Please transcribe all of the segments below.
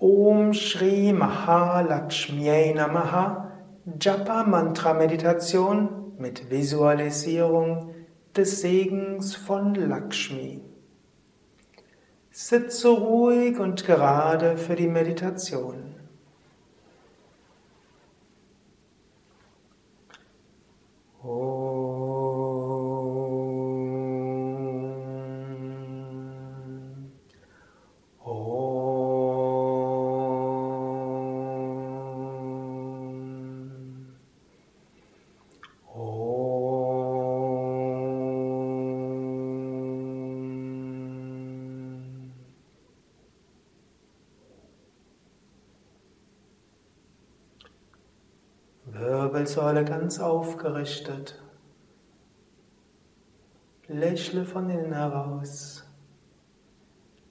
Om Shri Mahalakshmi Namaha Japa Mantra Meditation mit Visualisierung des Segens von Lakshmi. Sitze ruhig und gerade für die Meditation. Wirbelsäule ganz aufgerichtet. Lächle von innen heraus.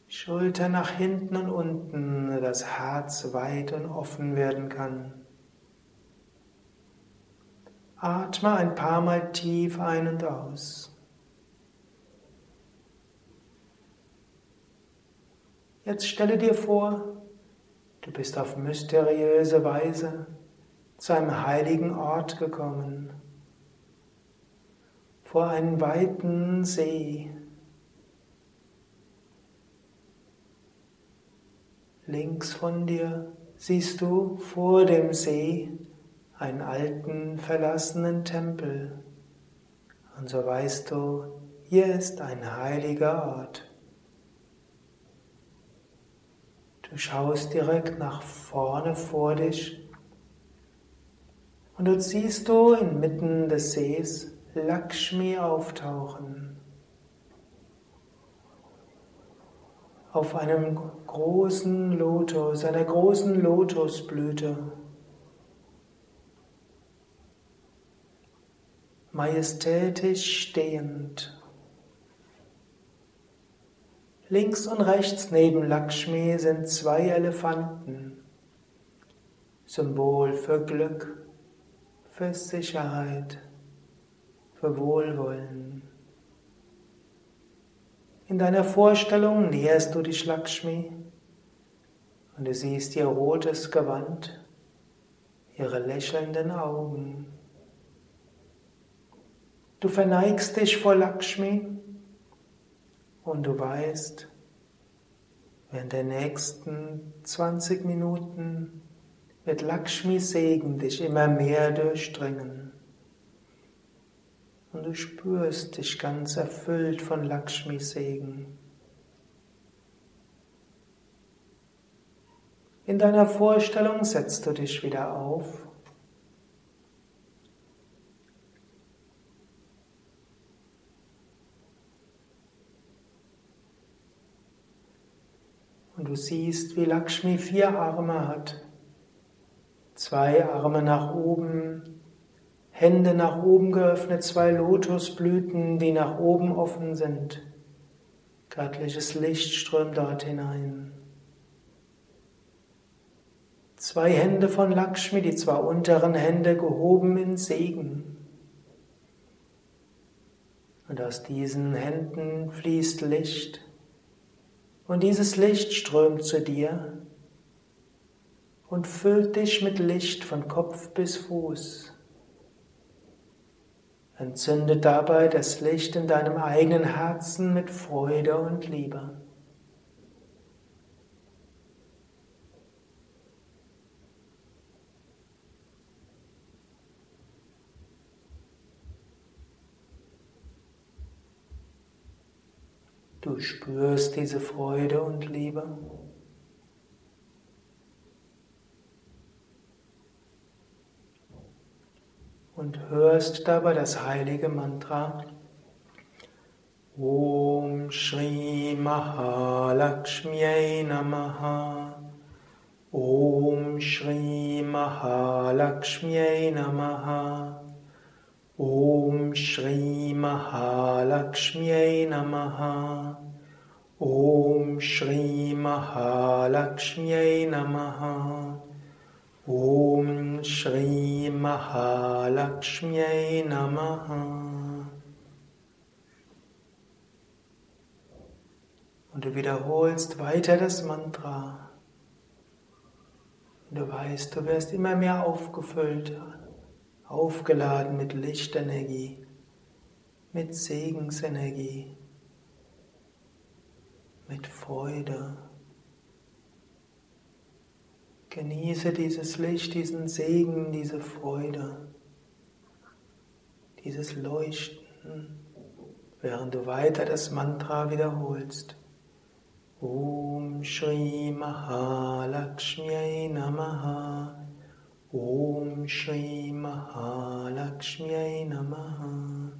Schulter nach hinten und unten, das Herz weit und offen werden kann. Atme ein paar Mal tief ein und aus. Jetzt stelle dir vor, du bist auf mysteriöse Weise zu einem heiligen Ort gekommen, vor einen weiten See. Links von dir siehst du vor dem See einen alten, verlassenen Tempel. Und so weißt du, hier ist ein heiliger Ort. Du schaust direkt nach vorne vor dich und dort siehst du inmitten des Sees Lakshmi auftauchen. Auf einem großen Lotus, einer großen Lotusblüte. Majestätisch stehend. Links und rechts neben Lakshmi sind zwei Elefanten, Symbol für Glück für Sicherheit, für Wohlwollen. In deiner Vorstellung näherst du dich Lakshmi und du siehst ihr rotes Gewand, ihre lächelnden Augen. Du verneigst dich vor Lakshmi und du weißt, während der nächsten 20 Minuten wird Lakshmis Segen dich immer mehr durchdringen. Und du spürst dich ganz erfüllt von Lakshmis Segen. In deiner Vorstellung setzt du dich wieder auf. Und du siehst, wie Lakshmi vier Arme hat. Zwei Arme nach oben, Hände nach oben geöffnet, zwei Lotusblüten, die nach oben offen sind. Göttliches Licht strömt dort hinein. Zwei Hände von Lakshmi, die zwei unteren Hände gehoben in Segen. Und aus diesen Händen fließt Licht. Und dieses Licht strömt zu dir und füllt dich mit Licht von Kopf bis Fuß. Entzünde dabei das Licht in deinem eigenen Herzen mit Freude und Liebe. Du spürst diese Freude und Liebe. Und hörst dabei das heilige Mantra Om Shri Mahalakshmi Namaha. Om Shri Mahalakshmi Namaha. Om Shri Mahalakshmi Namaha. Om Shri Mahalakshmi Namaha Om Shri Mahalakshmi Namaha. Und du wiederholst weiter das Mantra. Und du weißt, du wirst immer mehr aufgefüllt, aufgeladen mit Lichtenergie, mit Segensenergie, mit Freude. Genieße dieses Licht, diesen Segen, diese Freude, dieses Leuchten, während du weiter das Mantra wiederholst. Om Shri Mahalakshmi Namaha. Om Shri Mahalakshmi Namaha.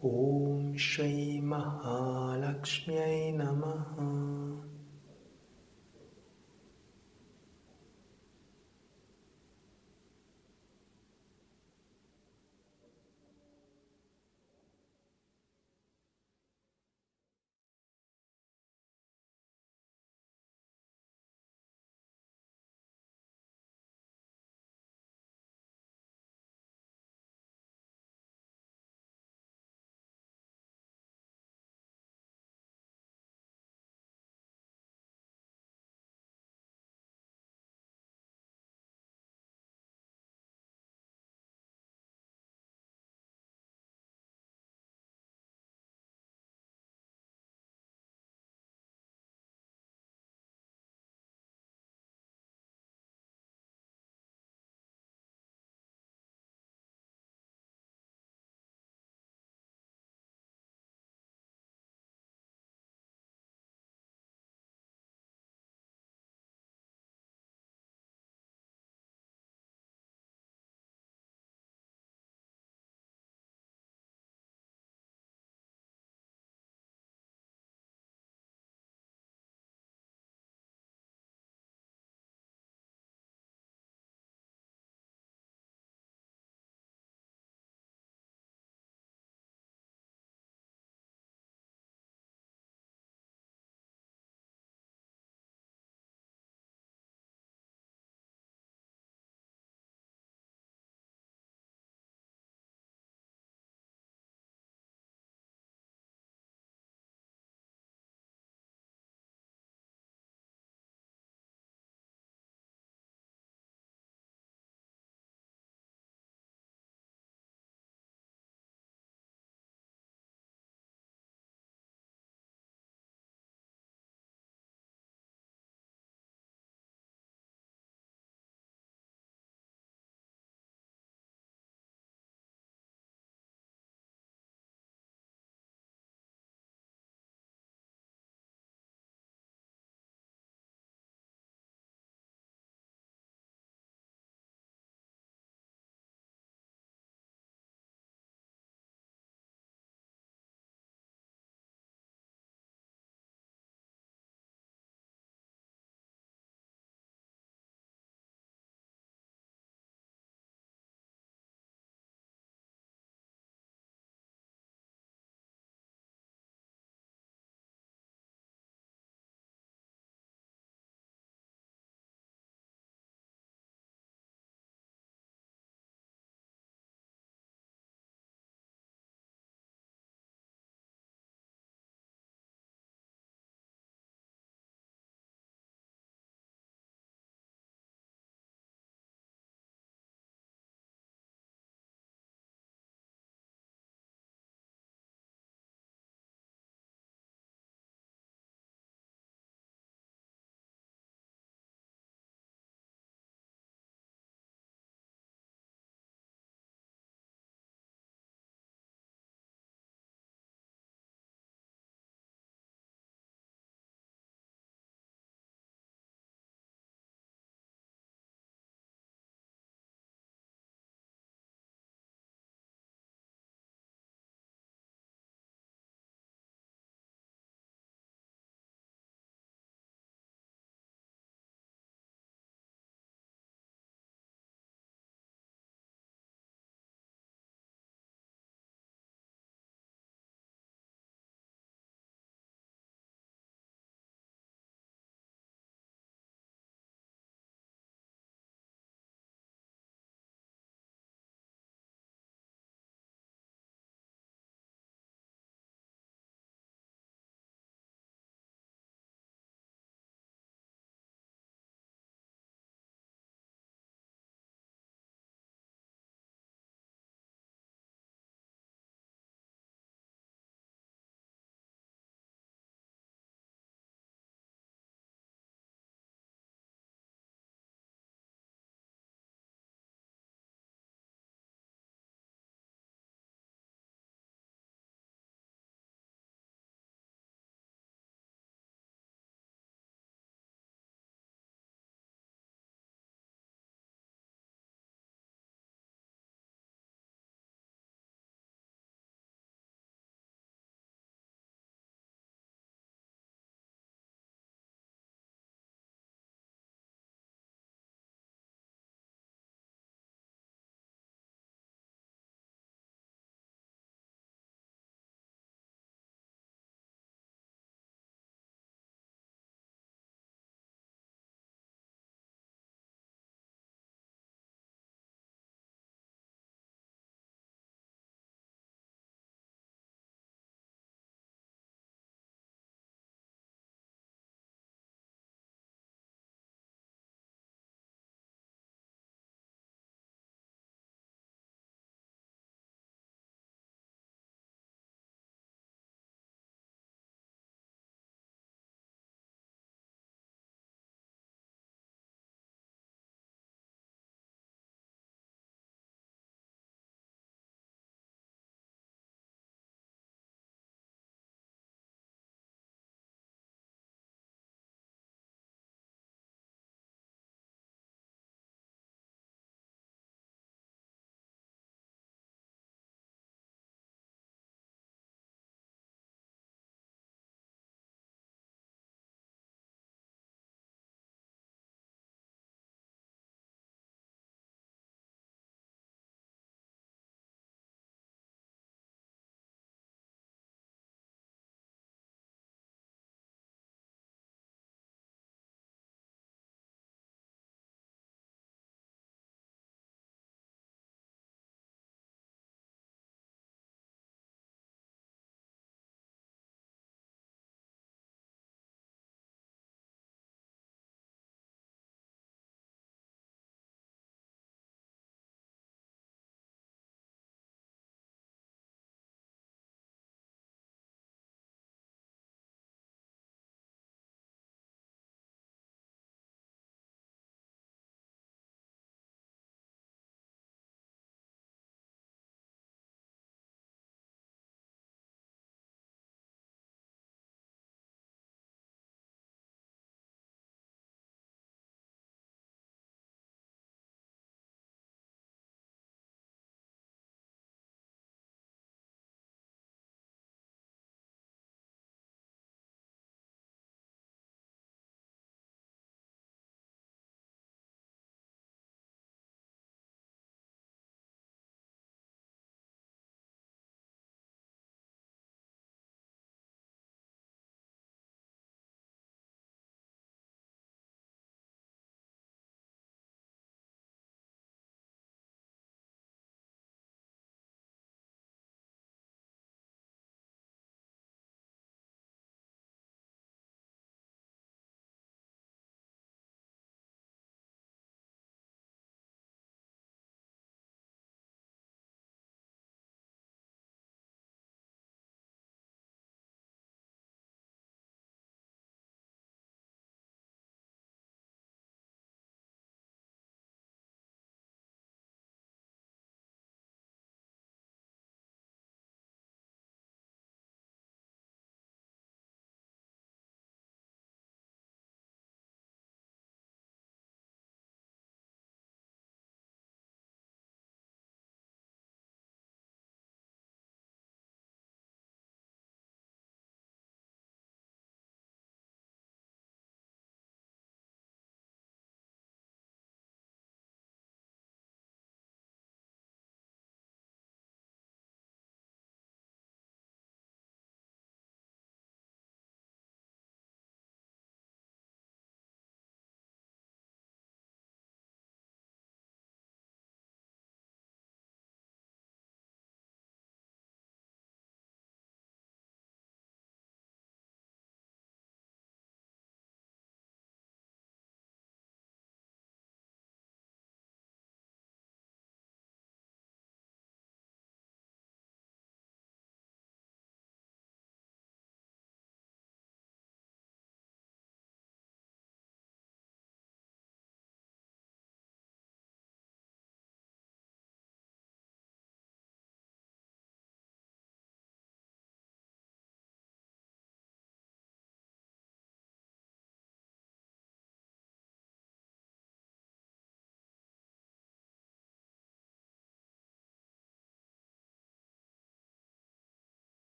Om Shri Mahalakshmi Namaha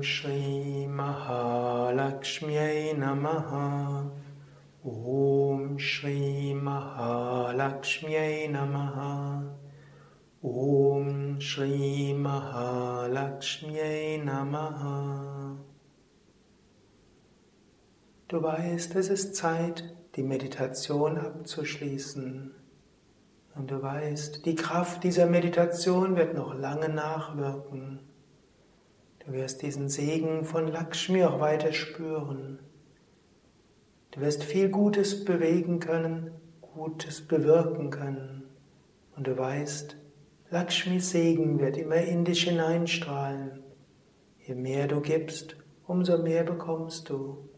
Om Shri Mahalakshmi Namaha Om Shri Mahalakshmi Namaha Om Shri Mahalakshmi Namaha Du weißt, es ist Zeit, die Meditation abzuschließen. Und du weißt, die Kraft dieser Meditation wird noch lange nachwirken. Du wirst diesen Segen von Lakshmi auch weiter spüren. Du wirst viel Gutes bewegen können, Gutes bewirken können. Und du weißt, Lakshmis Segen wird immer in dich hineinstrahlen. Je mehr du gibst, umso mehr bekommst du.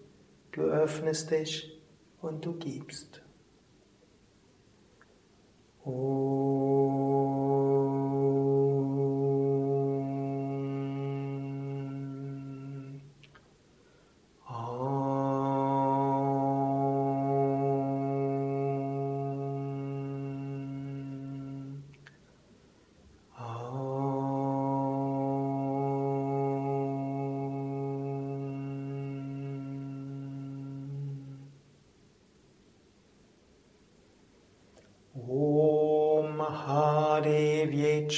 Du öffnest dich und du gibst.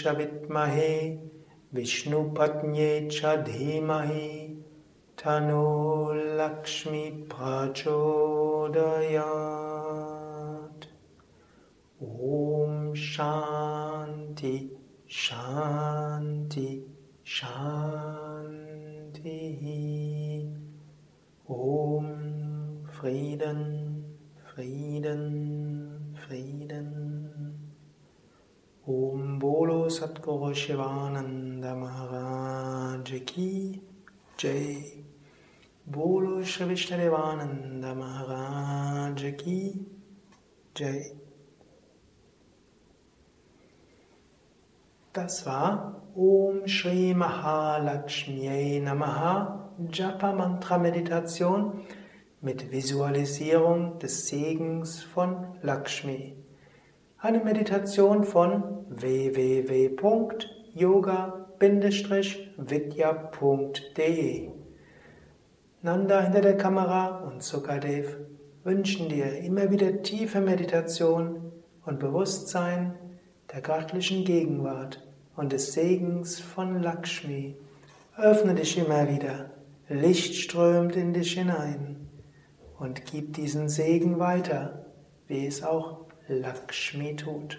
cha vidmahe Vishnupatnye cha dhimahi Tano Lakshmi Prachodayat. Om Shanti Shanti Shanti. Om Frieden Frieden Frieden Bolo Satguru Shivananda Maharaj Ki Jai. Bolo Shri Vishnadevananda Maharaj Ki Jai. Das war Om Shri Mahalakshmi Namaha Japa Mantra Meditation mit Visualisierung des Segens von Lakshmi. Eine Meditation von www.yoga-vidya.de Nanda hinter der Kamera und Sukadev wünschen dir immer wieder tiefe Meditation und Bewusstsein der göttlichen Gegenwart und des Segens von Lakshmi. Öffne dich immer wieder, Licht strömt in dich hinein und gib diesen Segen weiter, wie es auch Lakshmi tut.